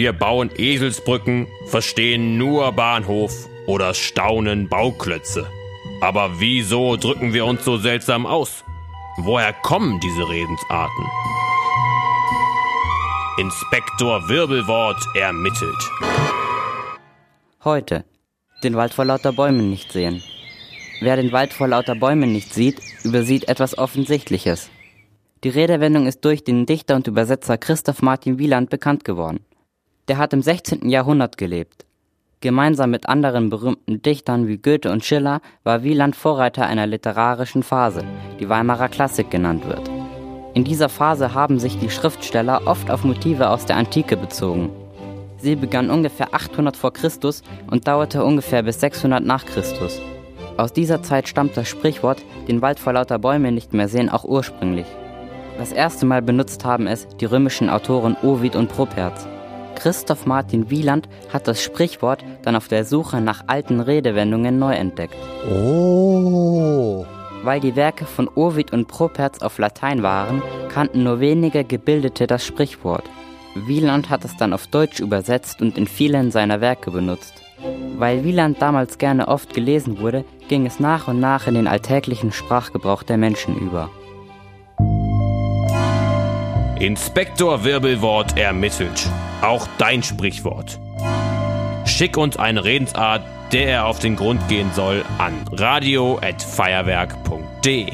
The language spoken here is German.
Wir bauen Eselsbrücken, verstehen nur Bahnhof oder staunen Bauklötze. Aber wieso drücken wir uns so seltsam aus? Woher kommen diese Redensarten? Inspektor Wirbelwort ermittelt. Heute. Den Wald vor lauter Bäumen nicht sehen. Wer den Wald vor lauter Bäumen nicht sieht, übersieht etwas Offensichtliches. Die Redewendung ist durch den Dichter und Übersetzer Christoph Martin Wieland bekannt geworden. Der hat im 16. Jahrhundert gelebt. Gemeinsam mit anderen berühmten Dichtern wie Goethe und Schiller war Wieland Vorreiter einer literarischen Phase, die Weimarer Klassik genannt wird. In dieser Phase haben sich die Schriftsteller oft auf Motive aus der Antike bezogen. Sie begann ungefähr 800 vor Christus und dauerte ungefähr bis 600 nach Christus. Aus dieser Zeit stammt das Sprichwort, den Wald vor lauter Bäume nicht mehr sehen, auch ursprünglich. Das erste Mal benutzt haben es die römischen Autoren Ovid und Properz. Christoph Martin Wieland hat das Sprichwort dann auf der Suche nach alten Redewendungen neu entdeckt. Oh. Weil die Werke von Ovid und Properz auf Latein waren, kannten nur wenige Gebildete das Sprichwort. Wieland hat es dann auf Deutsch übersetzt und in vielen seiner Werke benutzt. Weil Wieland damals gerne oft gelesen wurde, ging es nach und nach in den alltäglichen Sprachgebrauch der Menschen über. Inspektor Wirbelwort ermittelt. Auch dein Sprichwort. Schick uns eine Redensart, der er auf den Grund gehen soll, an radio@feuerwerk.de.